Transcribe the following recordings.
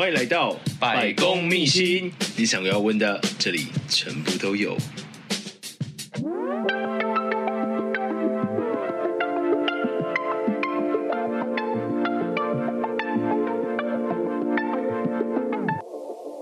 欢迎来到百公秘辛，你想要问的，这里全部都有。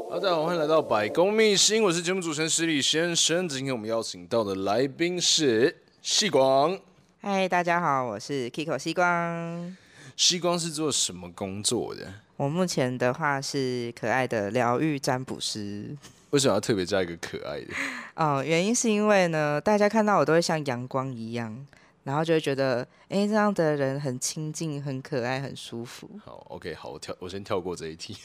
大家好，欢迎来到百公秘辛，我是节目主持人失礼先生。今天我们邀请到的来宾是细光。嗨，大家好，我是 Kiko 西光。西光是做什么工作的？我目前的话是可爱的疗愈占卜师。为什么要特别加一个可爱的？哦，原因是因为呢，大家看到我都会像阳光一样，然后就会觉得，哎，这样的人很亲近、很可爱、很舒服。好，OK，好，我跳，我先跳过这一题。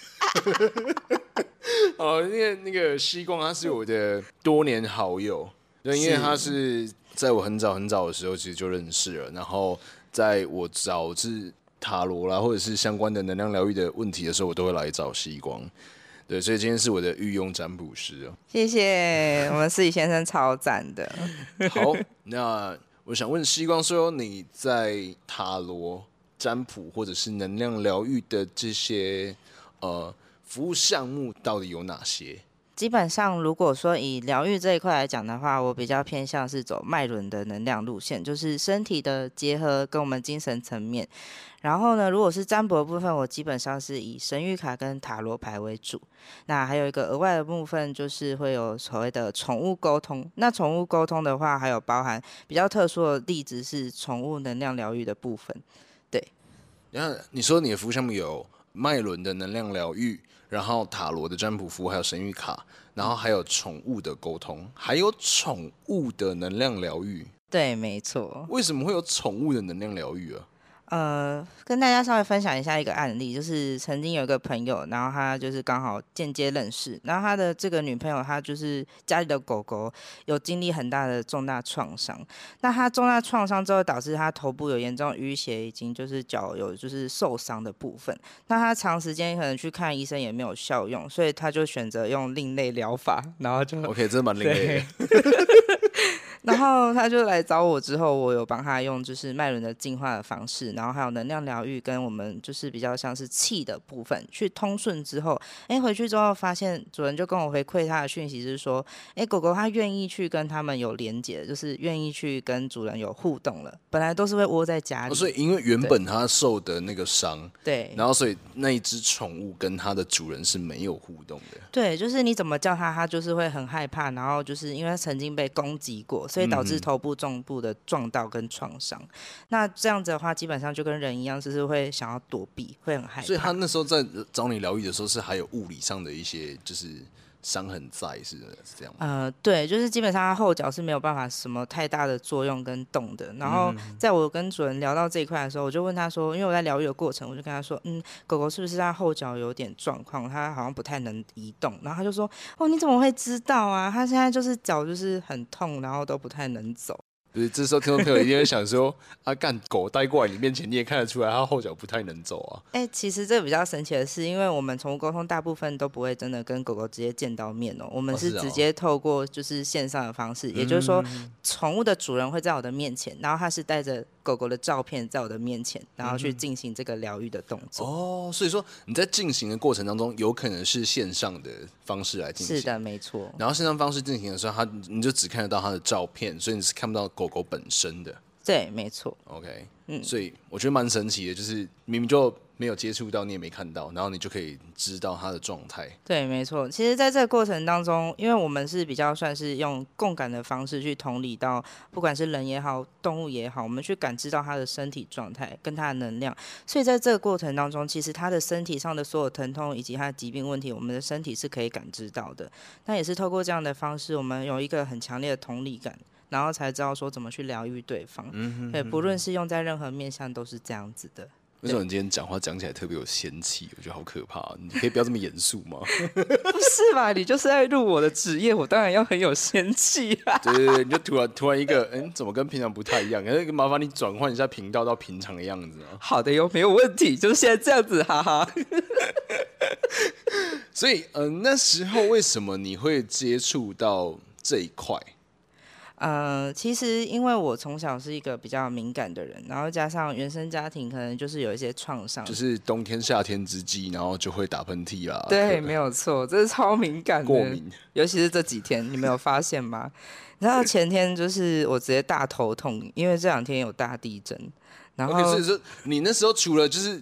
哦，那个那个西光他是我的多年好友，对，因为他是在我很早很早的时候其实就认识了，然后在我早是。塔罗啦，或者是相关的能量疗愈的问题的时候，我都会来找西光。对，所以今天是我的御用占卜师哦。谢谢，我们失礼先生超赞的。好，那我想问西光说，你在塔罗占卜或者是能量疗愈的这些呃服务项目到底有哪些？基本上，如果说以疗愈这一块来讲的话，我比较偏向是走脉轮的能量路线，就是身体的结合跟我们精神层面。然后呢，如果是占卜的部分，我基本上是以神谕卡跟塔罗牌为主。那还有一个额外的部分，就是会有所谓的宠物沟通。那宠物沟通的话，还有包含比较特殊的例子是宠物能量疗愈的部分。对。然后你说你的服务项目有脉轮的能量疗愈。然后塔罗的占卜服务，还有神谕卡，然后还有宠物的沟通，还有宠物的能量疗愈。对，没错。为什么会有宠物的能量疗愈啊？呃，跟大家稍微分享一下一个案例，就是曾经有一个朋友，然后他就是刚好间接认识，然后他的这个女朋友，她就是家里的狗狗有经历很大的重大创伤，那他重大创伤之后导致他头部有严重淤血，已经就是脚有就是受伤的部分，那他长时间可能去看医生也没有效用，所以他就选择用另类疗法，然后就 OK，这蛮另类的。然后他就来找我之后，我有帮他用就是脉轮的净化的方式，然后还有能量疗愈跟我们就是比较像是气的部分去通顺之后，哎，回去之后发现主人就跟我回馈他的讯息是说，哎，狗狗它愿意去跟他们有连接，就是愿意去跟主人有互动了。本来都是会窝在家里，哦，所以因为原本它受的那个伤，对，然后所以那一只宠物跟它的主人是没有互动的。对，就是你怎么叫它，它就是会很害怕，然后就是因为它曾经被攻击过。所以导致头部、重部的撞到跟创伤，嗯，那这样子的话，基本上就跟人一样，就是会想要躲避，会很害怕。所以他那时候在找你疗愈的时候，是还有物理上的一些就是伤痕在，是是这样吗？呃，对，就是基本上它后脚是没有办法什么太大的作用跟动的。然后在我跟主人聊到这一块的时候，我就问他说，因为我在疗愈的过程，我就跟他说，嗯，狗狗是不是它后脚有点状况，它好像不太能移动。然后他就说，哦，你怎么会知道啊？它现在就是脚就是很痛，然后都不太能走。不是，这时候听众朋友一定会想说：“ 啊，干狗带过来你面前，你也看得出来，它后脚不太能走啊。”哎、欸，其实这个比较神奇的是，因为我们宠物沟通大部分都不会真的跟狗狗直接见到面哦，我们是直接透过就是线上的方式，哦哦、也就是说，宠物的主人会在我的面前，然后他是带着狗狗的照片在我的面前，然后去进行这个疗愈的动作。哦，所以说你在进行的过程当中，有可能是线上的方式来进行。是的，没错。然后线上方式进行的时候，他你就只看得到他的照片，所以你是看不到狗狗狗本身的。对，没错。OK，嗯，所以我觉得蛮神奇的，就是明明就。没有接触到，你也没看到，然后你就可以知道它的状态。对，没错。其实，在这个过程当中，因为我们是比较算是用共感的方式去同理到，不管是人也好，动物也好，我们去感知到它的身体状态跟它的能量。所以，在这个过程当中，其实它的身体上的所有疼痛以及它的疾病问题，我们的身体是可以感知到的。那也是透过这样的方式，我们有一个很强烈的同理感，然后才知道说怎么去疗愈对方。嗯哼。对，不论是用在任何面向，都是这样子的。为什么你今天讲话讲起来特别有仙气？我觉得好可怕！你可以不要这么严肃吗？不是吧？你就是在录我的职业，我当然要很有仙气啊！对对对，你就突然突然一个，嗯，怎么跟平常不太一样？可是麻烦你转换一下频道到平常的样子啊。好的哟，没有问题，就是现在这样子，哈哈。所以，嗯、呃，那时候为什么你会接触到这一块？呃，其实因为我从小是一个比较敏感的人，然后加上原生家庭可能就是有一些创伤，就是冬天夏天之际，然后就会打喷嚏啦。对，没有错，这是超敏感的，过敏，尤其是这几天，你没有发现吗？然后前天就是我直接大头痛，因为这两天有大地震。然后，所以说你那时候除了就是。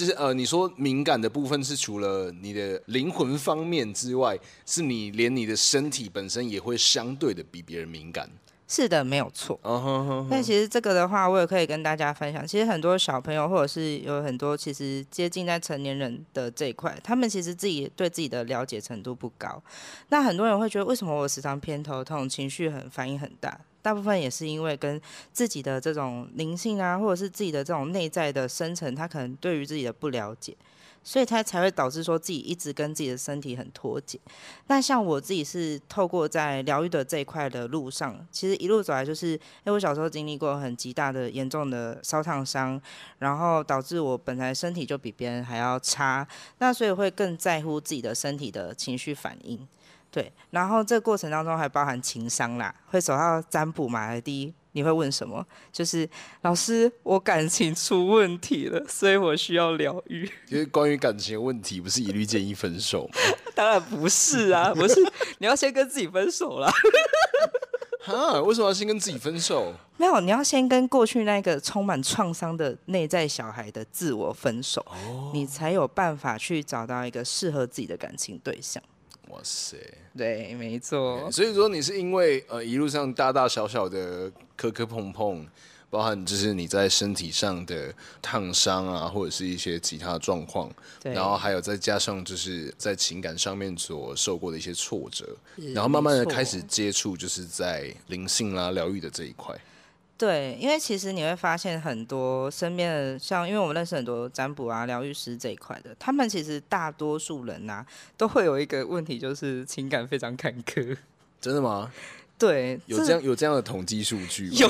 就是呃，你说敏感的部分是除了你的灵魂方面之外，是你连你的身体本身也会相对的比别人敏感。是的，没有错。那、uh huh huh huh. 其实这个的话，我也可以跟大家分享。其实很多小朋友，或者是有很多其实接近在成年人的这一块，他们其实自己对自己的了解程度不高。那很多人会觉得，为什么我时常偏头痛，情绪很反应很大？大部分也是因为跟自己的这种灵性啊，或者是自己的这种内在的深层，他可能对于自己的不了解，所以他才会导致说自己一直跟自己的身体很脱节。那像我自己是透过在疗愈的这一块的路上，其实一路走来就是，因为我小时候经历过很极大的严重的烧烫伤，然后导致我本来身体就比别人还要差，那所以会更在乎自己的身体的情绪反应。对，然后这个过程当中还包含情商啦，会走到占卜嘛？第一，你会问什么？就是老师，我感情出问题了，所以我需要疗愈。因 为关于感情的问题，不是一律建议分手吗？当然不是啊，不是，你要先跟自己分手啦。哈？为什么要先跟自己分手？没有，你要先跟过去那个充满创伤的内在小孩的自我分手，哦、你才有办法去找到一个适合自己的感情对象。哇塞，对，没错。所以说你是因为呃一路上大大小小的磕磕碰碰，包含就是你在身体上的烫伤啊，或者是一些其他状况，然后还有再加上就是在情感上面所受过的一些挫折，然后慢慢的开始接触就是在灵性啦、疗愈的这一块。对，因为其实你会发现很多身边的，像因为我们认识很多占卜啊、疗愈师这一块的，他们其实大多数人呐、啊，都会有一个问题，就是情感非常坎坷。真的吗？对，有这样有这样的统计数据吗？有。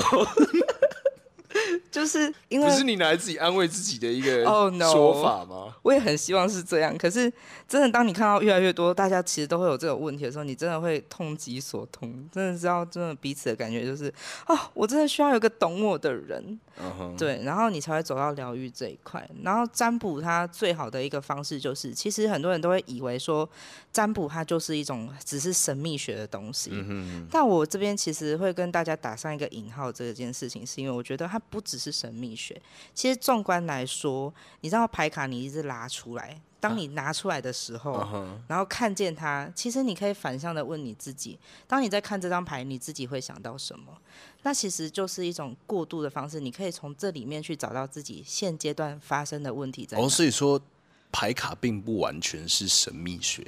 就是因为不是你拿来自己安慰自己的一个说法吗？Oh, no. 我也很希望是这样。可是真的，当你看到越来越多大家其实都会有这种问题的时候，你真的会痛极所痛。真的知道，真的彼此的感觉就是，哦，我真的需要有个懂我的人。Uh. 对，然后你才会走到疗愈这一块。然后占卜它最好的一个方式就是，其实很多人都会以为说占卜它就是一种只是神秘学的东西。Mm hmm. 但我这边其实会跟大家打上一个引号，这件事情是因为我觉得它不只是神秘学。其实纵观来说，你知道牌卡你一直拉出来，当你拿出来的时候，uh. 然后看见它，其实你可以反向的问你自己：当你在看这张牌，你自己会想到什么？那其实就是一种过渡的方式，你可以从这里面去找到自己现阶段发生的问题在哪。哦，所以说牌卡并不完全是神秘学。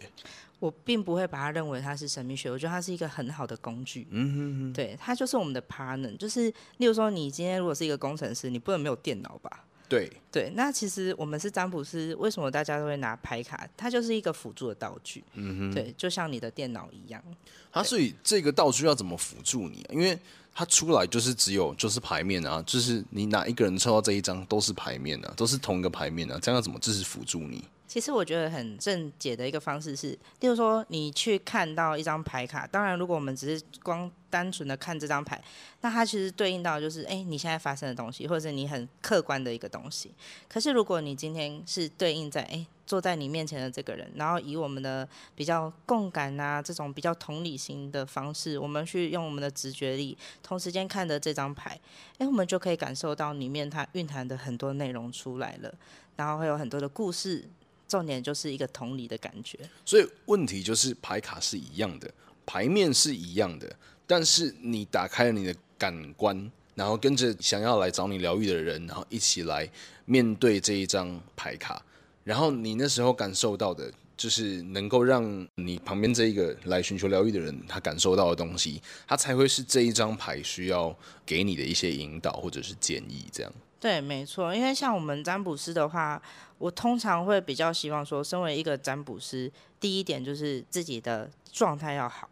我并不会把它认为它是神秘学，我觉得它是一个很好的工具。嗯哼哼，对，它就是我们的 partner。就是例如说，你今天如果是一个工程师，你不能没有电脑吧？对对，那其实我们是占卜师，为什么大家都会拿牌卡？它就是一个辅助的道具。嗯哼，对，就像你的电脑一样。它所以这个道具要怎么辅助你？因为它出来就是只有就是牌面啊，就是你哪一个人抽到这一张都是牌面啊，都是同一个牌面啊，这样要怎么支持辅助你？其实我觉得很正解的一个方式是，例如说你去看到一张牌卡，当然如果我们只是光单纯的看这张牌，那它其实对应到就是哎你现在发生的东西，或者是你很客观的一个东西。可是如果你今天是对应在哎坐在你面前的这个人，然后以我们的比较共感啊这种比较同理心的方式，我们去用我们的直觉力，同时间看的这张牌，哎我们就可以感受到里面它蕴含的很多内容出来了，然后会有很多的故事。重点就是一个同理的感觉，所以问题就是牌卡是一样的，牌面是一样的，但是你打开了你的感官，然后跟着想要来找你疗愈的人，然后一起来面对这一张牌卡，然后你那时候感受到的，就是能够让你旁边这一个来寻求疗愈的人他感受到的东西，他才会是这一张牌需要给你的一些引导或者是建议，这样。对，没错，因为像我们占卜师的话，我通常会比较希望说，身为一个占卜师，第一点就是自己的状态要好，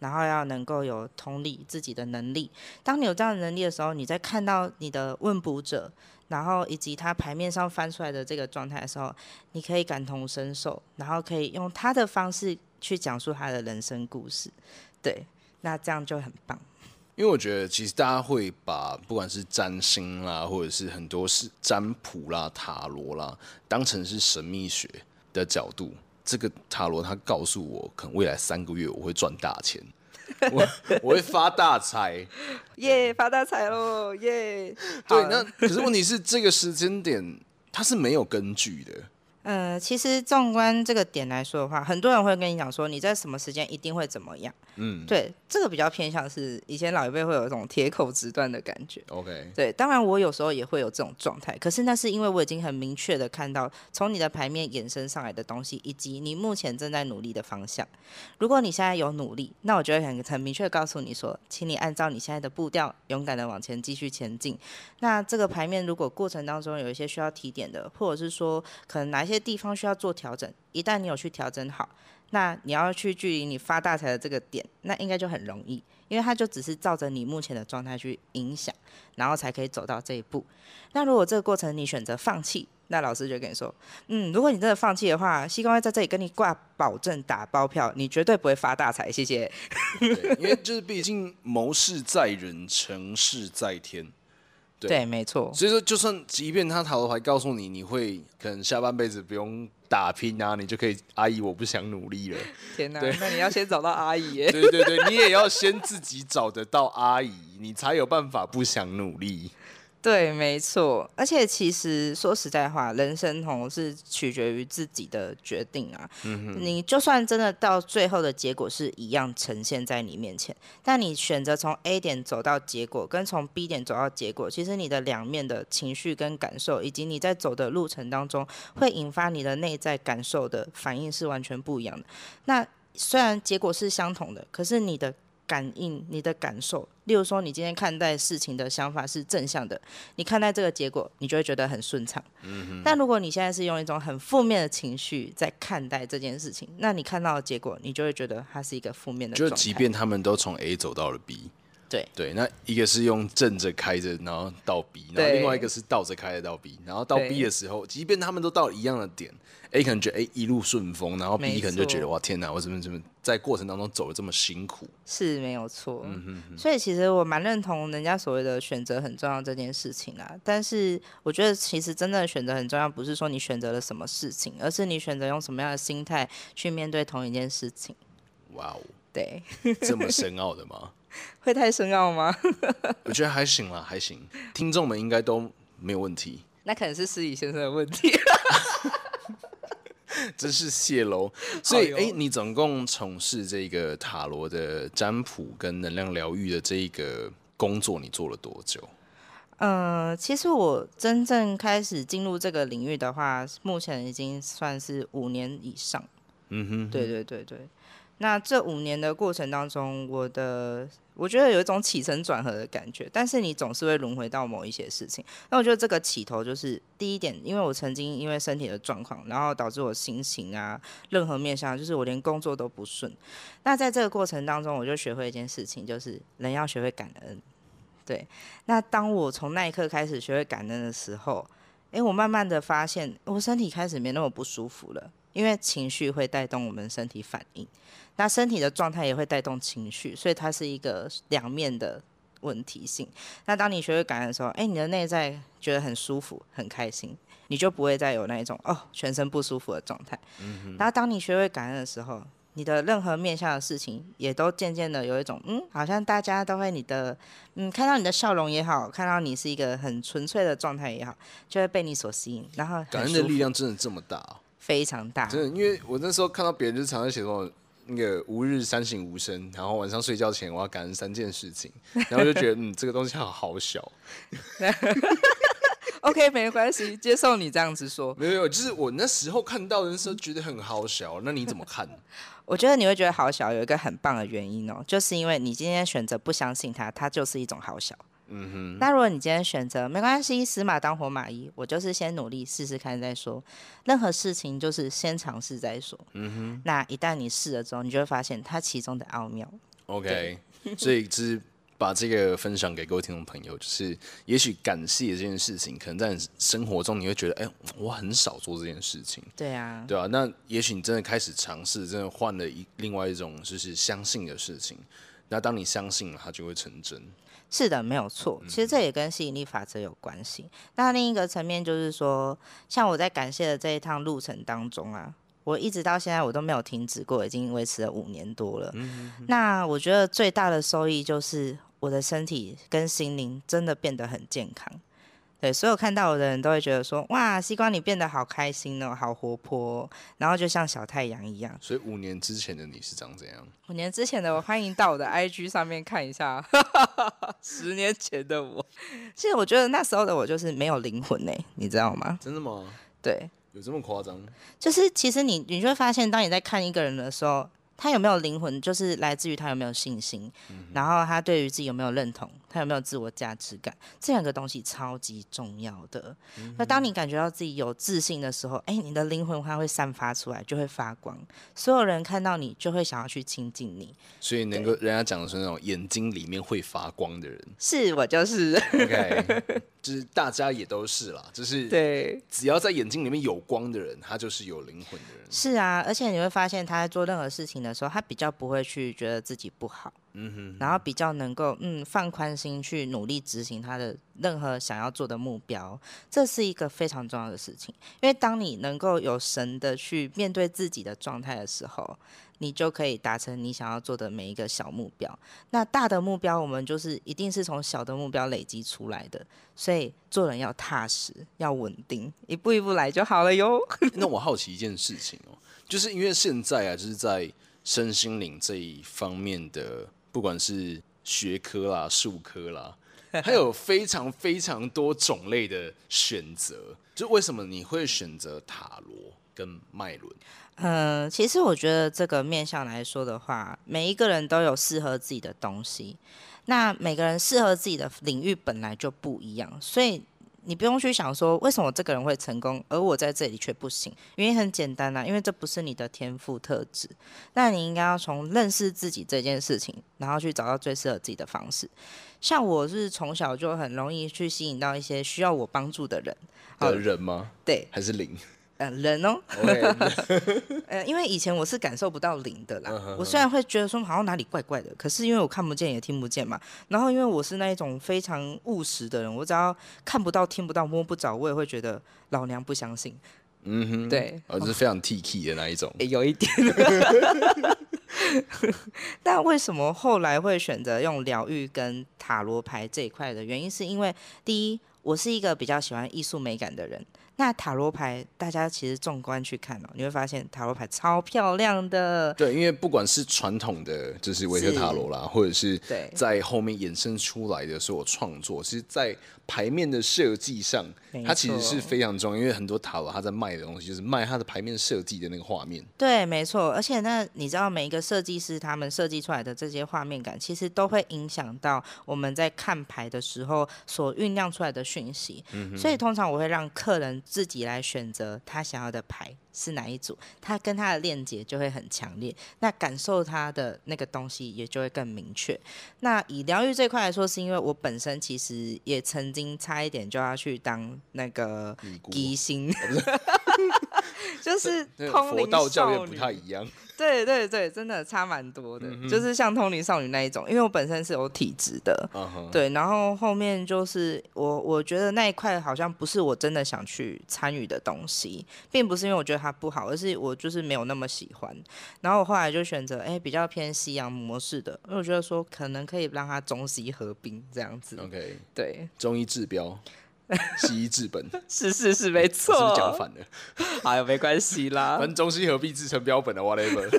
然后要能够有同理自己的能力。当你有这样的能力的时候，你在看到你的问卜者，然后以及他牌面上翻出来的这个状态的时候，你可以感同身受，然后可以用他的方式去讲述他的人生故事。对，那这样就很棒。因为我觉得其实大家会把不管是占星啦，或者是很多是占卜啦、塔罗啦，当成是神秘学的角度。这个塔罗它告诉我，可能未来三个月我会赚大钱，我我会发大财，耶，发大财喽，耶。对，那可是问题是这个时间点它是没有根据的。呃，其实纵观这个点来说的话，很多人会跟你讲说，你在什么时间一定会怎么样。嗯，对，这个比较偏向是以前老一辈会有一种铁口直断的感觉。OK，对，当然我有时候也会有这种状态，可是那是因为我已经很明确的看到从你的牌面衍生上来的东西，以及你目前正在努力的方向。如果你现在有努力，那我就会很很明确的告诉你说，请你按照你现在的步调，勇敢的往前继续前进。那这个牌面如果过程当中有一些需要提点的，或者是说可能哪一些些地方需要做调整，一旦你有去调整好，那你要去距离你发大财的这个点，那应该就很容易，因为它就只是照着你目前的状态去影响，然后才可以走到这一步。那如果这个过程你选择放弃，那老师就跟你说，嗯，如果你真的放弃的话，西瓜会在这里跟你挂保证打包票，你绝对不会发大财，谢谢。因为就是毕竟谋事在人，成事在天。对，对，没错。所以说，就算即便他塔罗牌告诉你，你会可能下半辈子不用打拼啊，你就可以，阿姨，我不想努力了。天哪，对，那你要先找到阿姨耶。对对对，你也要先自己找得到阿姨，你才有办法不想努力。对，没错，而且其实说实在话，人生同是取决于自己的决定啊。嗯，你就算真的到最后的结果是一样呈现在你面前，但你选择从 A 点走到结果，跟从 B 点走到结果，其实你的两面的情绪跟感受，以及你在走的路程当中会引发你的内在感受的反应是完全不一样的。那虽然结果是相同的，可是你的。感应你的感受，例如说，你今天看待事情的想法是正向的，你看待这个结果，你就会觉得很顺畅。嗯哼。但如果你现在是用一种很负面的情绪在看待这件事情，那你看到的结果，你就会觉得它是一个负面的。就即便他们都从 A 走到了 B，对对，那一个是用正着开着，然后到 B，然后另外一个是倒着开着到 B，然后到 B 的时候，即便他们都到了一样的点。A 可能觉得哎、欸、一路顺风，然后 B 可能就觉得哇天哪，我怎么怎么在过程当中走的这么辛苦？是没有错，嗯哼哼。所以其实我蛮认同人家所谓的选择很重要这件事情啊。但是我觉得其实真正的选择很重要，不是说你选择了什么事情，而是你选择用什么样的心态去面对同一件事情。哇哦，对，这么深奥的吗？会太深奥吗？我觉得还行啦，还行。听众们应该都没有问题。那可能是失礼先生的问题。真是泄露，所以哎、欸，你总共从事这个塔罗的占卜跟能量疗愈的这一个工作，你做了多久？呃，其实我真正开始进入这个领域的话，目前已经算是五年以上。嗯哼，对对对对。那这五年的过程当中，我的我觉得有一种起承转合的感觉，但是你总是会轮回到某一些事情。那我觉得这个起头就是第一点，因为我曾经因为身体的状况，然后导致我心情啊，任何面向，就是我连工作都不顺。那在这个过程当中，我就学会一件事情，就是人要学会感恩。对，那当我从那一刻开始学会感恩的时候，诶，我慢慢的发现，我身体开始没那么不舒服了，因为情绪会带动我们身体反应。那身体的状态也会带动情绪，所以它是一个两面的问题性。那当你学会感恩的时候，哎，你的内在觉得很舒服、很开心，你就不会再有那一种哦全身不舒服的状态。嗯哼。然后当你学会感恩的时候，你的任何面向的事情也都渐渐的有一种嗯，好像大家都会你的嗯看到你的笑容也好，看到你是一个很纯粹的状态也好，就会被你所吸引。然后感恩的力量真的这么大哦？非常大。真的，因为我那时候看到别人就常常写说。那个吾日三省吾身，然后晚上睡觉前我要感恩三件事情，然后就觉得嗯，这个东西好好小。OK，没关系，接受你这样子说。没有没有，就是我那时候看到的时候觉得很好小，那你怎么看？我觉得你会觉得好小，有一个很棒的原因哦，就是因为你今天选择不相信他，他就是一种好小。嗯哼，那如果你今天选择没关系，死马当活马医，我就是先努力试试看再说。任何事情就是先尝试再说。嗯哼，那一旦你试了之后，你就会发现它其中的奥妙。OK，所以只是把这个分享给各位听众朋友，就是也许感谢这件事情，可能在生活中你会觉得，哎、欸，我很少做这件事情。对啊，对啊。那也许你真的开始尝试，真的换了一另外一种就是相信的事情。那当你相信了，它就会成真。是的，没有错。其实这也跟吸引力法则有关系。嗯、那另一个层面就是说，像我在感谢的这一趟路程当中啊，我一直到现在我都没有停止过，已经维持了五年多了。嗯、那我觉得最大的收益就是我的身体跟心灵真的变得很健康。对，所有看到我的人都会觉得说：“哇，西瓜你变得好开心哦，好活泼哦，然后就像小太阳一样。”所以五年之前的你是长怎样？五年之前的我，欢迎到我的 IG 上面看一下。十年前的我，其实我觉得那时候的我就是没有灵魂呢，你知道吗？真的吗？对，有这么夸张？就是其实你，你就会发现，当你在看一个人的时候。他有没有灵魂，就是来自于他有没有信心，嗯、然后他对于自己有没有认同，他有没有自我价值感，这两个东西超级重要的。嗯、那当你感觉到自己有自信的时候，哎，你的灵魂它会散发出来，就会发光，所有人看到你就会想要去亲近你。所以能够人家讲的是那种眼睛里面会发光的人，是我就是。OK。就是大家也都是啦，就是对，只要在眼睛里面有光的人，他就是有灵魂的人。是啊，而且你会发现他在做任何事情的时候，他比较不会去觉得自己不好，嗯哼，哼，然后比较能够嗯放宽心去努力执行他的任何想要做的目标，这是一个非常重要的事情。因为当你能够有神的去面对自己的状态的时候。你就可以达成你想要做的每一个小目标。那大的目标，我们就是一定是从小的目标累积出来的。所以做人要踏实，要稳定，一步一步来就好了哟。那我好奇一件事情哦，就是因为现在啊，就是在身心灵这一方面的，不管是学科啦、术科啦，还有非常非常多种类的选择。就为什么你会选择塔罗跟脉轮？嗯，其实我觉得这个面向来说的话，每一个人都有适合自己的东西。那每个人适合自己的领域本来就不一样，所以你不用去想说为什么这个人会成功，而我在这里却不行。原因很简单呐、啊，因为这不是你的天赋特质。那你应该要从认识自己这件事情，然后去找到最适合自己的方式。像我是从小就很容易去吸引到一些需要我帮助的人。的人吗？对，还是灵？嗯，人哦，呃，因为以前我是感受不到灵的啦。我虽然会觉得说好像哪里怪怪的，可是因为我看不见也听不见嘛。然后因为我是那一种非常务实的人，我只要看不到、听不到、摸不着，我也会觉得老娘不相信。嗯哼，对，我是非常 T K 的那一种。有一点。但为什么后来会选择用疗愈跟塔罗牌这一块的原因，是因为第一，我是一个比较喜欢艺术美感的人。那塔罗牌，大家其实纵观去看哦，你会发现塔罗牌超漂亮的。对，因为不管是传统的，就是维特塔罗啦，或者是在后面衍生出来的所有创作，其实，在牌面的设计上，它其实是非常重要。因为很多塔罗它在卖的东西，就是卖它的牌面设计的那个画面。对，没错。而且那你知道，每一个设计师他们设计出来的这些画面感，其实都会影响到我们在看牌的时候所酝酿出来的讯息。嗯。所以通常我会让客人。自己来选择他想要的牌是哪一组，他跟他的链接就会很强烈，那感受他的那个东西也就会更明确。那以疗愈这块来说，是因为我本身其实也曾经差一点就要去当那个医生，就是通灵道教也不太一样。对对对，真的差蛮多的，嗯、就是像通灵少女那一种，因为我本身是有体质的，对，然后后面就是我我觉得那一块好像不是我真的想去参与的东西，并不是因为我觉得它不好，而是我就是没有那么喜欢，然后我后来就选择哎比较偏西洋模式的，因为我觉得说可能可以让它中西合并这样子，OK，对，中医治标。西医治本，是是是没错，是不是讲反了？哎呀，没关系啦，反正中西合璧制成标本的 whatever。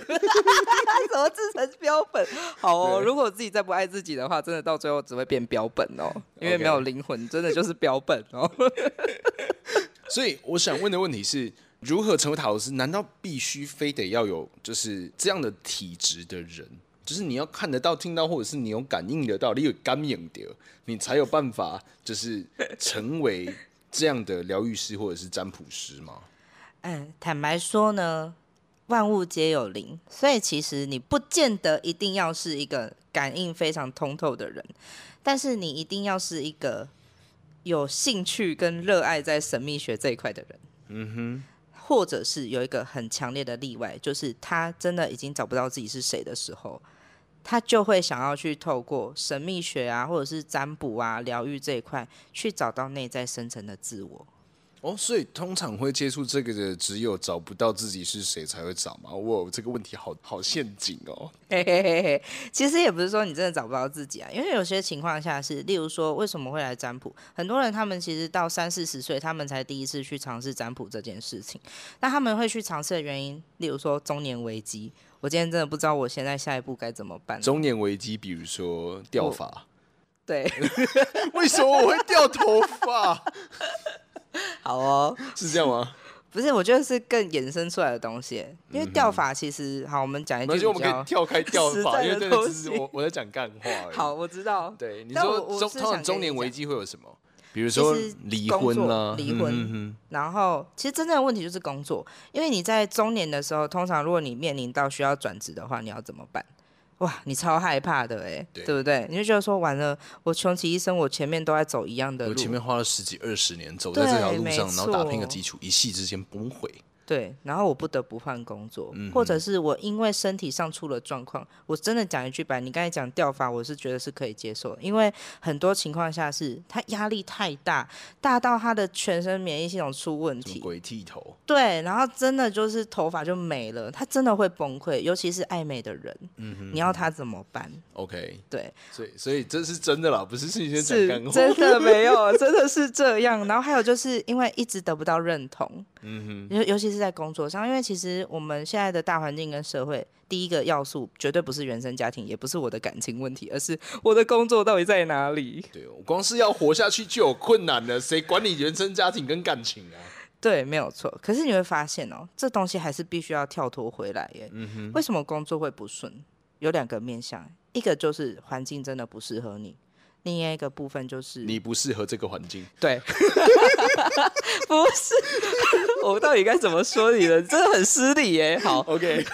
怎么制成标本？好哦，如果自己再不爱自己的话，真的到最后只会变标本哦，因为没有灵魂，真的就是标本哦。所以我想问的问题是，如何成为塔罗师？难道必须非得要有就是这样的体质的人？就是你要看得到、听到，或者是你有感应得到，你有感应的，你才有办法，就是成为这样的疗愈师或者是占卜师吗？嗯，坦白说呢，万物皆有灵，所以其实你不见得一定要是一个感应非常通透的人，但是你一定要是一个有兴趣跟热爱在神秘学这一块的人。嗯哼。或者是有一个很强烈的例外，就是他真的已经找不到自己是谁的时候，他就会想要去透过神秘学啊，或者是占卜啊、疗愈这一块，去找到内在深层的自我。哦，所以通常会接触这个的，只有找不到自己是谁才会找吗？哇，这个问题好好陷阱哦。嘿嘿嘿嘿，其实也不是说你真的找不到自己啊，因为有些情况下是，例如说为什么会来占卜？很多人他们其实到三四十岁，他们才第一次去尝试占卜这件事情。那他们会去尝试的原因，例如说中年危机。我今天真的不知道我现在下一步该怎么办。中年危机，比如说掉发。对。为什么我会掉头发？好哦，是这样吗？不是，我觉得是更衍生出来的东西。因为钓法其实，好，我们讲一句，而且我们可以跳开钓法，因为这个只是我我在讲干话。好，我知道。对，你说中通常中年危机会有什么？比如说离婚啦，离婚。然后，其实真正的问题就是工作，因为你在中年的时候，通常如果你面临到需要转职的话，你要怎么办？哇，你超害怕的哎，对，对不对？你就觉得说完了，我穷其一生，我前面都在走一样的路，我前面花了十几二十年走在这条路上，然后打拼个基础，一夕之间崩毁。对，然后我不得不换工作，嗯、或者是我因为身体上出了状况，我真的讲一句白，你刚才讲掉发，我是觉得是可以接受的，因为很多情况下是他压力太大，大到他的全身免疫系统出问题，鬼剃头，对，然后真的就是头发就没了，他真的会崩溃，尤其是爱美的人，嗯哼，你要他怎么办？OK，对，所以所以这是真的啦，不是是你先讲干真的没有，真的是这样，然后还有就是因为一直得不到认同。嗯哼，尤尤其是在工作上，因为其实我们现在的大环境跟社会，第一个要素绝对不是原生家庭，也不是我的感情问题，而是我的工作到底在哪里？对，我光是要活下去就有困难了，谁管你原生家庭跟感情啊？对，没有错。可是你会发现哦，这东西还是必须要跳脱回来耶。嗯哼，为什么工作会不顺？有两个面向，一个就是环境真的不适合你。另外一个部分就是你不适合这个环境。对，不是，我到底该怎么说你呢？真的很失礼耶。好，OK。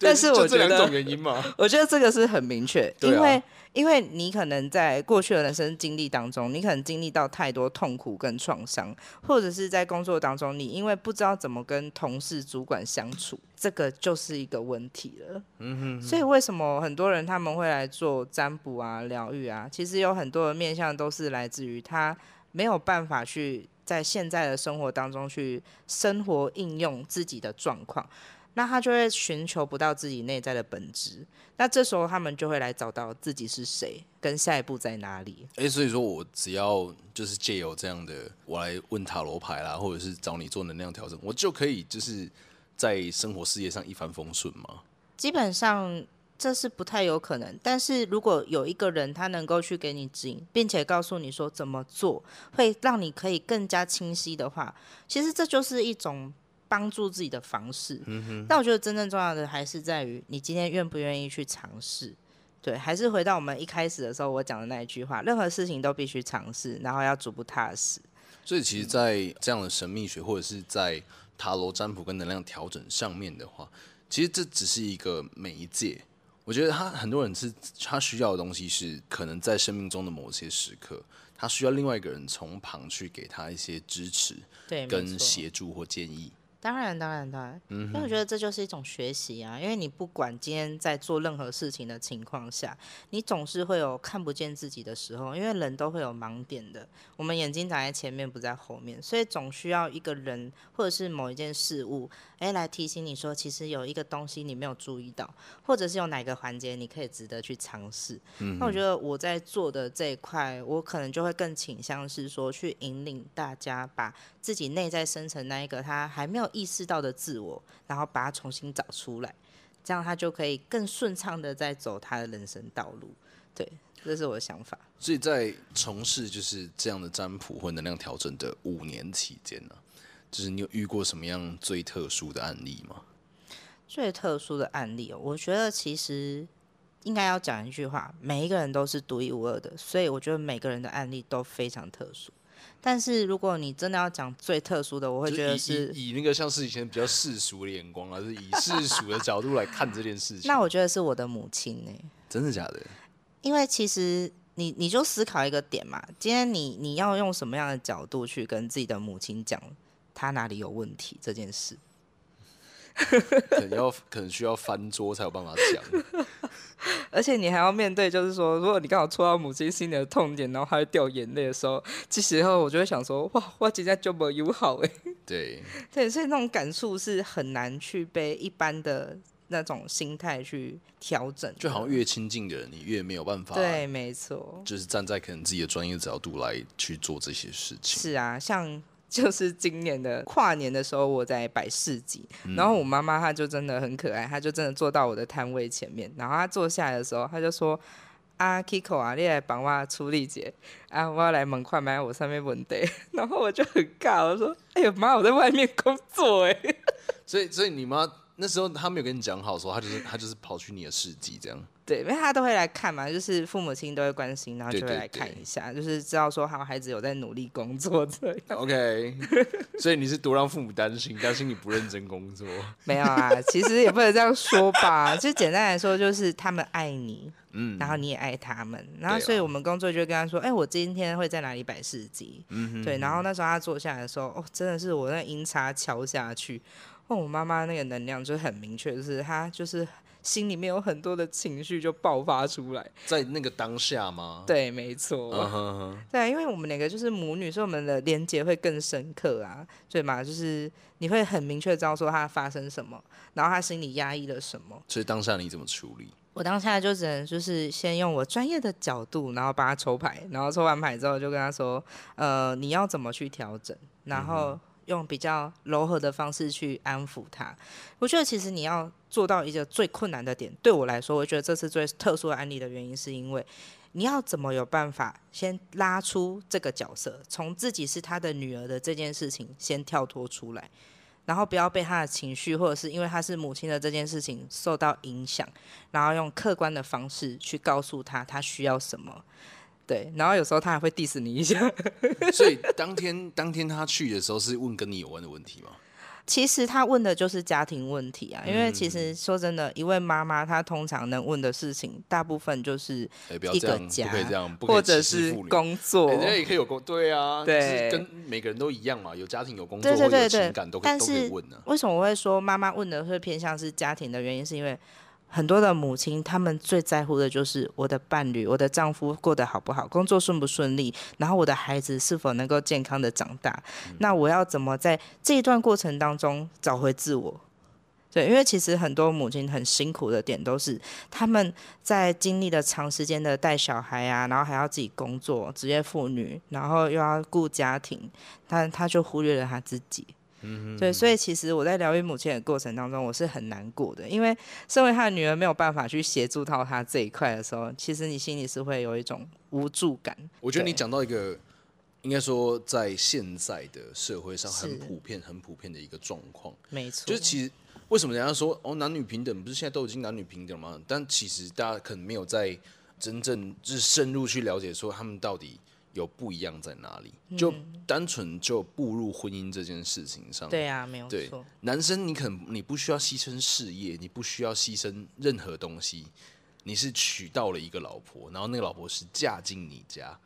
但是我觉得这两种原因嘛，我觉得这个是很明确，因为。因为你可能在过去的人生经历当中，你可能经历到太多痛苦跟创伤，或者是在工作当中，你因为不知道怎么跟同事、主管相处，这个就是一个问题了。嗯哼，所以为什么很多人他们会来做占卜啊、疗愈啊？其实有很多的面向都是来自于他没有办法去在现在的生活当中去生活应用自己的状况。那他就会寻求不到自己内在的本质，那这时候他们就会来找到自己是谁，跟下一步在哪里。哎、欸，所以说我只要就是借由这样的，我来问塔罗牌啦，或者是找你做能量调整，我就可以就是在生活事业上一帆风顺吗？基本上这是不太有可能，但是如果有一个人他能够去给你指引，并且告诉你说怎么做会让你可以更加清晰的话，其实这就是一种。帮助自己的方式，嗯哼。但我觉得真正重要的还是在于你今天愿不愿意去尝试。对，还是回到我们一开始的时候我讲的那一句话：任何事情都必须尝试，然后要逐步踏实。所以，其实，在这样的神秘学或者是在塔罗占卜跟能量调整上面的话，其实这只是一个媒介。我觉得他很多人是他需要的东西是可能在生命中的某些时刻，他需要另外一个人从旁去给他一些支持、对，跟协助或建议。当然，当然，当然，嗯因为我觉得这就是一种学习啊。因为你不管今天在做任何事情的情况下，你总是会有看不见自己的时候，因为人都会有盲点的。我们眼睛长在前面，不在后面，所以总需要一个人或者是某一件事物，诶，来提醒你说，其实有一个东西你没有注意到，或者是有哪个环节你可以值得去尝试。那我觉得我在做的这一块，我可能就会更倾向是说，去引领大家把自己内在深层那一个他还没有意识到的自我，然后把它重新找出来，这样他就可以更顺畅的在走他的人生道路。对，这是我的想法。所以在从事就是这样的占卜或能量调整的五年期间呢，就是你有遇过什么样最特殊的案例吗？最特殊的案例，我觉得其实应该要讲一句话：每一个人都是独一无二的，所以我觉得每个人的案例都非常特殊。但是如果你真的要讲最特殊的，我会觉得是以，那个像是以前比较世俗的眼光，而是以世俗的角度来看这件事情。那我觉得是我的母亲呢？真的假的？因为其实你你就思考一个点嘛，今天你你要用什么样的角度去跟自己的母亲讲她哪里有问题这件事？可能要可能需要翻桌才有办法讲。而且你还要面对，就是说，如果你刚好戳到母亲心里的痛点，然后她会掉眼泪的时候，这时候我就会想说，哇，我今天就没友好哎。对对，所以那种感触是很难去被一般的那种心态去调整。就好像越亲近的人，你越没有办法。对，没错。就是站在可能自己的专业角度来去做这些事情。是啊，像。就是今年的跨年的时候，我在摆市集，嗯、然后我妈妈她就真的很可爱，她就真的坐到我的摊位前面，然后她坐下来的时候，她就说：“啊，Kiko 啊，你来帮我处理姐，啊，我要来门快买我上面问题。”然后我就很尬，我说：“哎呦妈，我在外面工作哎。”所以，所以你妈那时候她没有跟你讲好说，她就是她就是跑去你的市集这样。对，因为他都会来看嘛，就是父母亲都会关心，然后就会来看一下，对。对对，就是知道说好孩子有在努力工作这样。OK，所以你是多让父母担心，担心你不认真工作？没有啊，其实也不能这样说吧，就简单来说，就是他们爱你，嗯，然后你也爱他们，然后所以我们工作就会跟他说，哎、欸，我今天会在哪里摆市集，嗯哼，对，然后那时候他坐下来的时候，哦，真的是我那音叉敲下去，哦，我妈妈那个能量就很明确，就是她就是。心里面有很多的情绪就爆发出来，在那个当下吗？对，没错。Uh huh. 对，因为我们两个就是母女，所以我们的连接会更深刻啊。对嘛，就是你会很明确知道说她发生什么，然后她心里压抑了什么。所以当下你怎么处理？我当下就只能就是先用我专业的角度，然后帮他抽牌，然后抽完牌之后就跟他说：“呃，你要怎么去调整？”然后。用比较柔和的方式去安抚他，我觉得其实你要做到一个最困难的点，对我来说，我觉得这是最特殊的案例的原因，是因为你要怎么有办法先拉出这个角色，从自己是他的女儿的这件事情先跳脱出来，然后不要被他的情绪或者是因为他是母亲的这件事情受到影响，然后用客观的方式去告诉他他需要什么。对，然后有时候他还会 diss 你一下。所以当天当天他去的时候是问跟你有关的问题吗？其实他问的就是家庭问题啊，因为其实说真的，一位妈妈她通常能问的事情，大部分就是一个家，或者是工作。人家也可以有工，对啊，对，跟每个人都一样嘛，有家庭有工作，对对对情感都可以都可以问啊。为什么我会说妈妈问的会偏向是家庭的原因，是因为。很多的母亲，她们最在乎的就是我的伴侣、我的丈夫过得好不好，工作顺不顺利，然后我的孩子是否能够健康的长大。嗯、那我要怎么在这一段过程当中找回自我？对，因为其实很多母亲很辛苦的点都是，他们在经历了长时间的带小孩啊，然后还要自己工作，职业妇女，然后又要顾家庭，但他就忽略了他自己。嗯，对，所以其实我在疗愈母亲的过程当中，我是很难过的，因为身为他的女儿没有办法去协助到她这一块的时候，其实你心里是会有一种无助感。我觉得你讲到一个，应该说在现在的社会上很普遍、很普遍的一个状况，没错。就是其实为什么人家说哦男女平等，不是现在都已经男女平等吗？但其实大家可能没有在真正就是深入去了解说他们到底。有不一样在哪里？就单纯就步入婚姻这件事情上，对啊，没有错。对，男生你可能你不需要牺牲事业，你不需要牺牲任何东西，你是娶到了一个老婆，然后那个老婆是嫁进你家。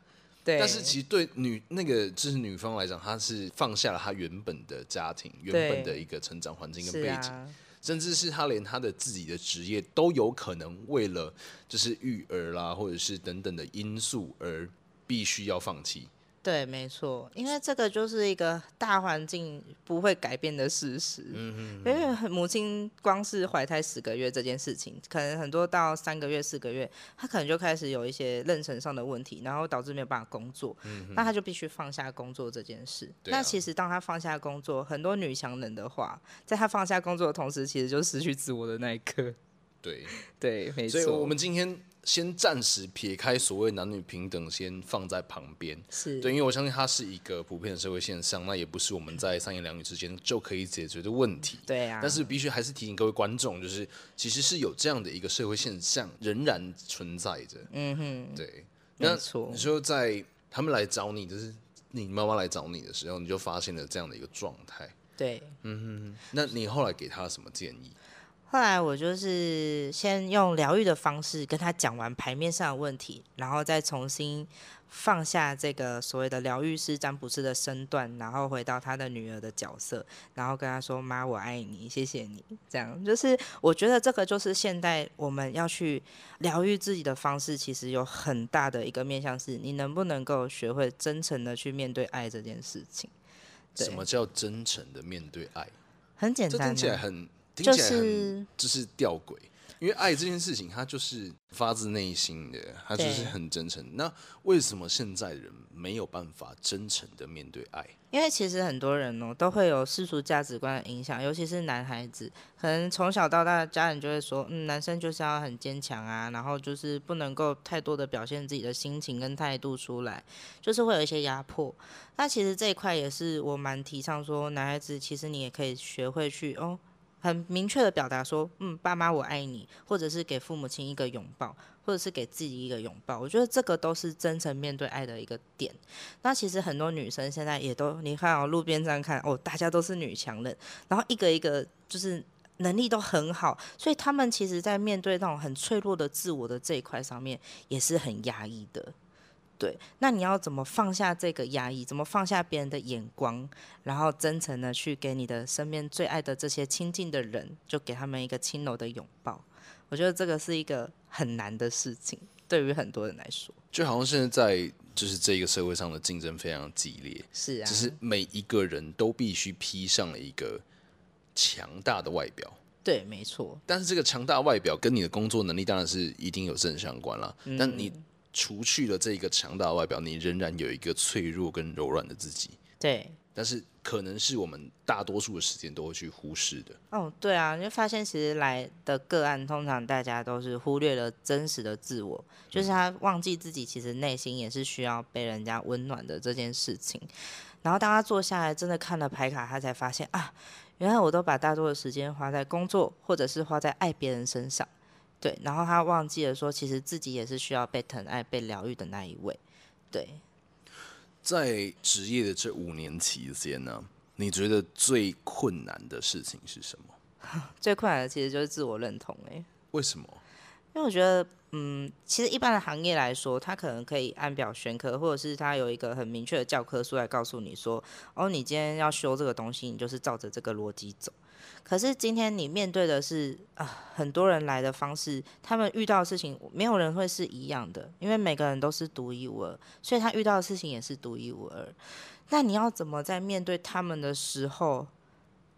对。但是其实对女那个就是女方来讲，她是放下了她原本的家庭、原本的一个成长环境跟背景，啊、甚至是她连她的自己的职业都有可能为了就是育儿啦，或者是等等的因素而。必须要放弃。对，没错，因为这个就是一个大环境不会改变的事实。嗯嗯。因为母亲光是怀胎十个月这件事情，可能很多到三个月、四个月，她可能就开始有一些妊娠上的问题，然后导致没有办法工作。嗯。那她就必须放下工作这件事。啊。那其实当她放下工作，很多女强人的话，在她放下工作的同时，其实就失去自我的那一刻。对 对，没错。所以我们今天。先暂时撇开所谓男女平等，先放在旁边。是对，因为我相信它是一个普遍的社会现象，那也不是我们在三言两语之间就可以解决的问题。对啊。但是必须还是提醒各位观众，就是其实是有这样的一个社会现象仍然存在着。嗯哼。对。没错。你说在他们来找你，就是你妈妈来找你的时候，你就发现了这样的一个状态。对。嗯哼。那你后来给他什么建议？后来我就是先用疗愈的方式跟他讲完牌面上的问题，然后再重新放下这个所谓的疗愈师、占卜师的身段，然后回到他的女儿的角色，然后跟他说：“妈，我爱你，谢谢你。”这样就是我觉得这个就是现代我们要去疗愈自己的方式，其实有很大的一个面向是，你能不能够学会真诚的去面对爱这件事情。什么叫真诚的面对爱？很简单，听起来很。听起来很就是吊诡，因为爱这件事情，它就是发自内心的，它就是很真诚。那为什么现在人没有办法真诚的面对爱？因为其实很多人哦，都会有世俗价值观的影响，尤其是男孩子，可能从小到大，家人就会说，嗯，男生就是要很坚强啊，然后就是不能够太多的表现自己的心情跟态度出来，就是会有一些压迫。那其实这一块也是我蛮提倡说，男孩子其实你也可以学会去哦。很明确的表达说，嗯，爸妈我爱你，或者是给父母亲一个拥抱，或者是给自己一个拥抱。我觉得这个都是真诚面对爱的一个点。那其实很多女生现在也都，你看哦，路边上看哦，大家都是女强人，然后一个一个就是能力都很好，所以他们其实在面对那种很脆弱的自我的这一块上面，也是很压抑的。对，那你要怎么放下这个压抑？怎么放下别人的眼光，然后真诚的去给你的身边最爱的这些亲近的人，就给他们一个轻柔的拥抱。我觉得这个是一个很难的事情，对于很多人来说，就好像现在在就是这个社会上的竞争非常激烈，是啊，就是每一个人都必须披上了一个强大的外表。对，没错。但是这个强大外表跟你的工作能力当然是一定有正相关了，嗯、但你。除去了这个强大的外表，你仍然有一个脆弱跟柔软的自己。对，但是可能是我们大多数的时间都会去忽视的。哦，对啊，你就发现其实来的个案，通常大家都是忽略了真实的自我，就是他忘记自己其实内心也是需要被人家温暖的这件事情。然后当他坐下来，真的看了牌卡，他才发现啊，原来我都把大多的时间花在工作，或者是花在爱别人身上。对，然后他忘记了说，其实自己也是需要被疼爱、被疗愈的那一位。对，在职业的这五年期间呢，你觉得最困难的事情是什么？最困难的其实就是自我认同。哎，为什么？因为我觉得，嗯，其实一般的行业来说，他可能可以按表宣科，或者是他有一个很明确的教科书来告诉你说，哦，你今天要修这个东西，你就是照着这个逻辑走。可是今天你面对的是啊，很多人来的方式，他们遇到的事情，没有人会是一样的，因为每个人都是独一无二，所以他遇到的事情也是独一无二。那你要怎么在面对他们的时候，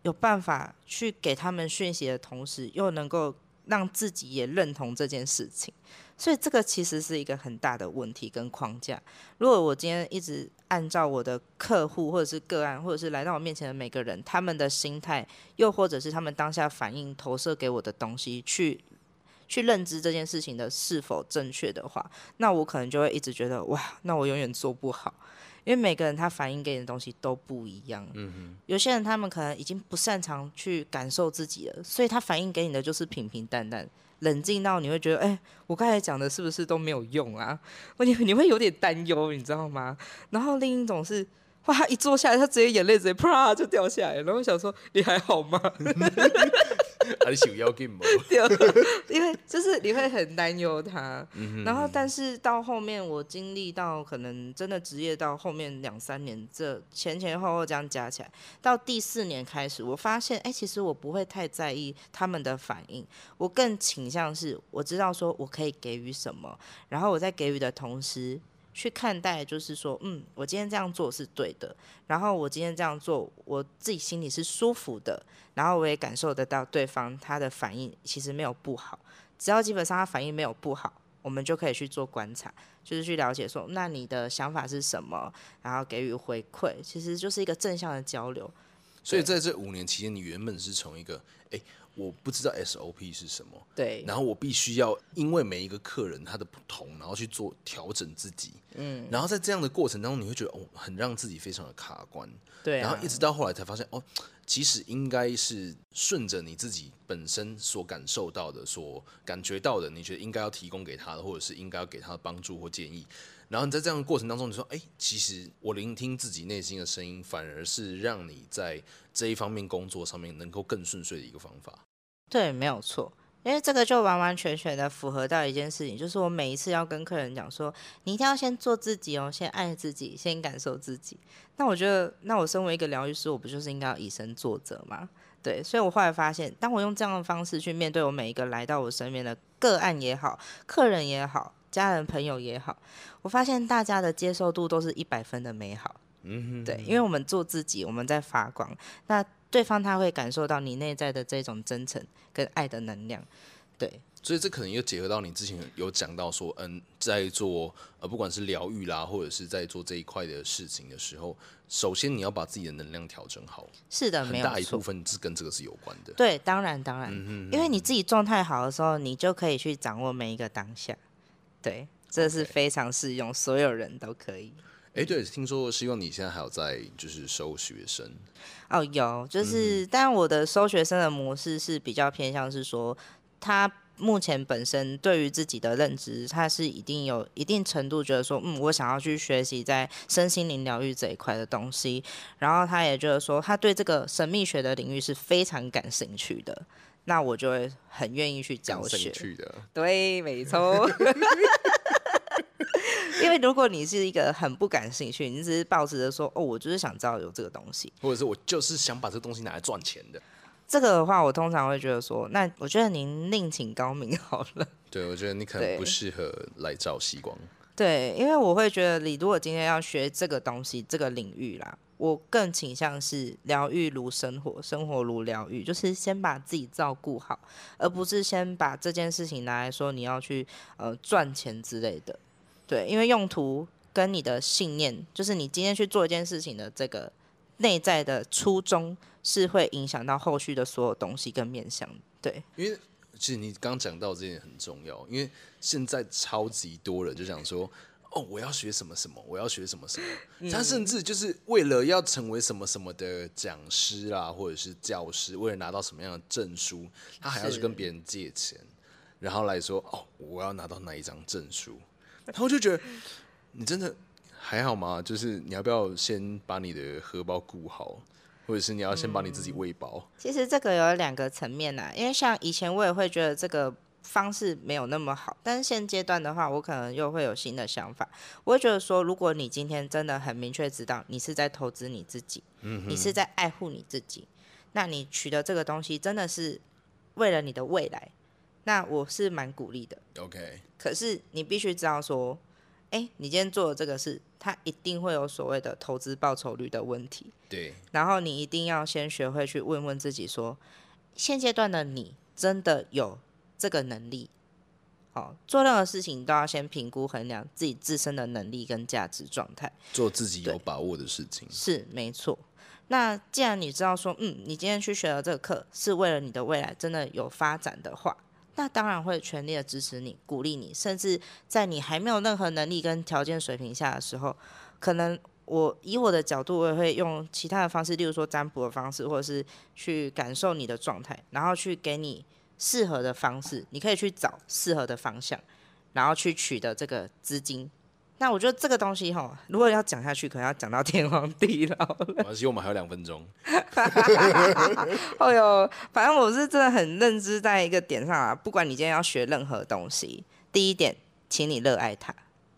有办法去给他们讯息的同时，又能够让自己也认同这件事情？所以这个其实是一个很大的问题跟框架。如果我今天一直按照我的客户或者是个案，或者是来到我面前的每个人，他们的心态，又或者是他们当下反应投射给我的东西，去去认知这件事情的是否正确的话，那我可能就会一直觉得哇，那我永远做不好，因为每个人他反应给你的东西都不一样。嗯哼，有些人他们可能已经不擅长去感受自己了，所以他反应给你的就是平平淡淡。冷静到你会觉得，哎、欸，我刚才讲的是不是都没有用啊？你你会有点担忧，你知道吗？然后另一种是。哇！他一坐下来，他直接眼泪直接啪就掉下来，然后我想说你还好吗？还是有要紧吗？因为就是你会很担忧他，嗯、然后但是到后面我经历到可能真的职业到后面两三年，这前前后后这样加起来，到第四年开始，我发现哎、欸，其实我不会太在意他们的反应，我更倾向是我知道说我可以给予什么，然后我在给予的同时。去看待，就是说，嗯，我今天这样做是对的，然后我今天这样做，我自己心里是舒服的，然后我也感受得到对方他的反应其实没有不好，只要基本上他反应没有不好，我们就可以去做观察，就是去了解说，那你的想法是什么，然后给予回馈，其实就是一个正向的交流。所以在这五年期间，你原本是从一个，诶。我不知道 SOP 是什么，对，然后我必须要因为每一个客人他的不同，然后去做调整自己，嗯，然后在这样的过程当中，你会觉得哦，很让自己非常的卡关，对啊，然后一直到后来才发现哦，其实应该是顺着你自己本身所感受到的、所感觉到的，你觉得应该要提供给他的，或者是应该要给他的帮助或建议。然后你在这样的过程当中，你说，哎，其实我聆听自己内心的声音，反而是让你在这一方面工作上面能够更顺遂的一个方法。对，没有错。因为这个就完完全全的符合到一件事情，就是我每一次要跟客人讲说，你一定要先做自己哦，先爱自己，先感受自己。那我觉得，那我身为一个疗愈师，我不就是应该要以身作则吗？对，所以我后来发现，当我用这样的方式去面对我每一个来到我身边的个案也好，客人也好，家人朋友也好，我发现大家的接受度都是一百分的美好。嗯哼，对，因为我们做自己，我们在发光。那对方他会感受到你内在的这种真诚跟爱的能量，对。所以这可能又结合到你之前有讲到说，嗯，在做呃不管是疗愈啦，或者是在做这一块的事情的时候，首先你要把自己的能量调整好。是的，很大一部分是跟这个是有关的。对，当然当然，嗯、因为你自己状态好的时候，你就可以去掌握每一个当下。对，这是非常适用，所有人都可以。哎，对，听说希望你现在还有在就是收学生哦，有，就是，嗯、但我的收学生的模式是比较偏向是说，他目前本身对于自己的认知，他是一定有一定程度觉得说，嗯，我想要去学习在身心灵疗愈这一块的东西，然后他也觉得说，他对这个神秘学的领域是非常感兴趣的，那我就会很愿意去教学。对，没错。因为如果你是一个很不感兴趣，你只是抱着说哦，我就是想知道有这个东西，或者是我就是想把这个东西拿来赚钱的，这个的话，我通常会觉得说，那我觉得您另请高明好了。对，我觉得你可能不适合来找西光。对，因为我会觉得，你如果今天要学这个东西，这个领域啦，我更倾向是疗愈如生活，生活如疗愈，就是先把自己照顾好，而不是先把这件事情拿来说你要去呃赚钱之类的。对，因为用途跟你的信念，就是你今天去做一件事情的这个内在的初衷，是会影响到后续的所有东西跟面向。对，因为其实你刚讲到这点很重要，因为现在超级多人就想说，哦，我要学什么什么，我要学什么什么，嗯、他甚至就是为了要成为什么什么的讲师啦，或者是教师，为了拿到什么样的证书，他还要去跟别人借钱，然后来说，哦，我要拿到那一张证书。然后就觉得你真的还好吗？就是你要不要先把你的荷包顾好，或者是你要先把你自己喂饱？其实这个有两个层面呐，因为像以前我也会觉得这个方式没有那么好，但是现阶段的话，我可能又会有新的想法。我会觉得说，如果你今天真的很明确知道你是在投资你自己，嗯，你是在爱护你自己，那你取得这个东西真的是为了你的未来。那我是蛮鼓励的，OK。可是你必须知道说，哎、欸，你今天做的这个事，它一定会有所谓的投资报酬率的问题。对。然后你一定要先学会去问问自己说，现阶段的你真的有这个能力？好，做任何事情都要先评估衡量自己自身的能力跟价值状态，做自己有把握的事情。是，没错。那既然你知道说，嗯，你今天去学了这个课，是为了你的未来真的有发展的话。那当然会全力的支持你，鼓励你，甚至在你还没有任何能力跟条件水平下的时候，可能我以我的角度，我也会用其他的方式，例如说占卜的方式，或者是去感受你的状态，然后去给你适合的方式，你可以去找适合的方向，然后去取得这个资金。那我觉得这个东西哈，如果要讲下去，可能要讲到天荒地老了。我希望我们还有两分钟。哎呦，反正我是真的很认知在一个点上啊。不管你今天要学任何东西，第一点，请你热爱它。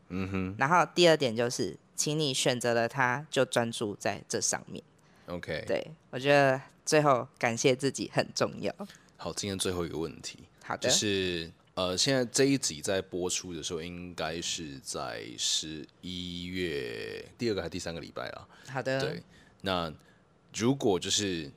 嗯哼。然后第二点就是，请你选择了它，就专注在这上面。OK。对，我觉得最后感谢自己很重要。好，今天最后一个问题。好的。就是。呃，现在这一集在播出的时候，应该是在十一月第二个还是第三个礼拜啊？好的。对，那如果就是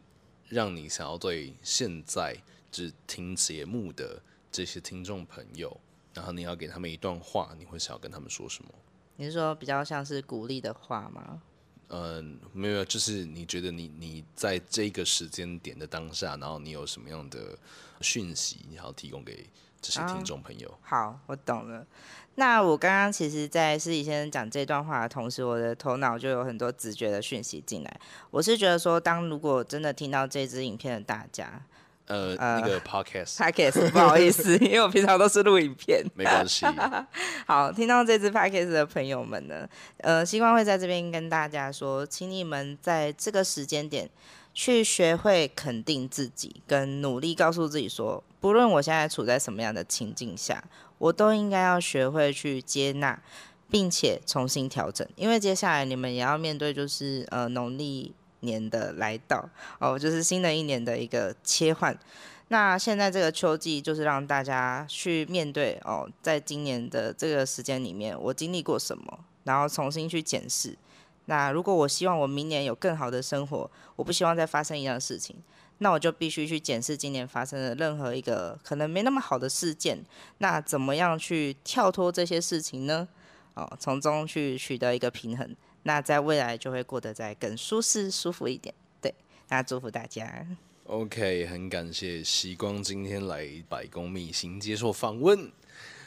让你想要对现在只听节目的这些听众朋友，然后你要给他们一段话，你会想要跟他们说什么？你是说比较像是鼓励的话吗？嗯，没有，就是你觉得你你在这个时间点的当下，然后你有什么样的讯息，你要提供给？这些听众朋友、啊，好，我懂了。那我刚刚其实，在施仪先生讲这段话的同时，我的头脑就有很多直觉的讯息进来。我是觉得说，当如果真的听到这支影片的大家，呃，呃那个 podcast，podcast，不好意思，因为我平常都是录影片，没关系。好，听到这支 podcast 的朋友们呢，呃，希望会在这边跟大家说，请你们在这个时间点去学会肯定自己，跟努力告诉自己说，不论我现在处在什么样的情境下，我都应该要学会去接纳，并且重新调整。因为接下来你们也要面对，就是呃农历年的来到哦，就是新的一年的一个切换。那现在这个秋季，就是让大家去面对哦，在今年的这个时间里面，我经历过什么，然后重新去检视。那如果我希望我明年有更好的生活，我不希望再发生一样的事情，那我就必须去检视今年发生的任何一个可能没那么好的事件。那怎么样去跳脱这些事情呢？哦，从中去取得一个平衡，那在未来就会过得再更舒适、舒服一点。对，那祝福大家。OK，很感谢西光今天来百工秘行接受访问。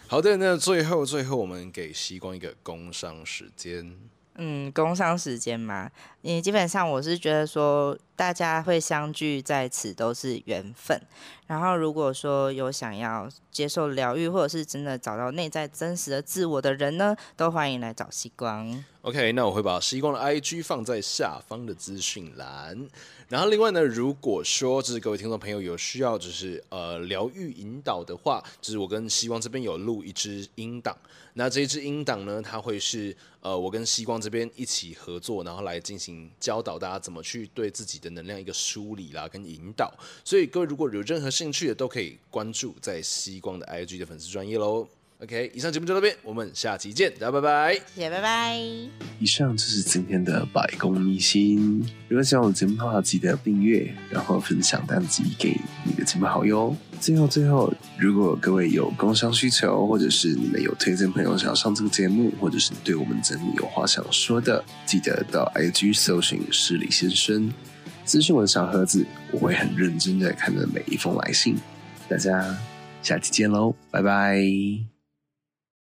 好的，那最后最后我们给西光一个工商时间。嗯，工商时间嘛，你基本上我是觉得说，大家会相聚在此都是缘分。然后如果说有想要接受疗愈，或者是真的找到内在真实的自我的人呢，都欢迎来找西光。OK，那我会把西光的 IG 放在下方的资讯栏。然后另外呢，如果说就是各位听众朋友有需要，就是呃疗愈引导的话，就是我跟习光这边有录一支音档。那这一支音档呢，它会是呃我跟西光这边一起合作，然后来进行教导大家怎么去对自己的能量一个梳理啦跟引导。所以各位如果有任何兴趣的，都可以关注在西光的 IG 的粉丝专业喽。OK，以上节目就到这边，我们下期见，大家拜拜，谢谢，拜拜。以上就是今天的百工秘辛。如果喜欢我的节目的话，记得订阅，然后分享单集给你的亲朋好友。最后，最后，如果各位有工商需求，或者是你们有推荐朋友想要上这个节目，或者是对我们整理有话想说的，记得到 IG 搜寻失礼先生，私讯我的小盒子，我会很认真的看着每一封来信。大家下期见喽，拜拜。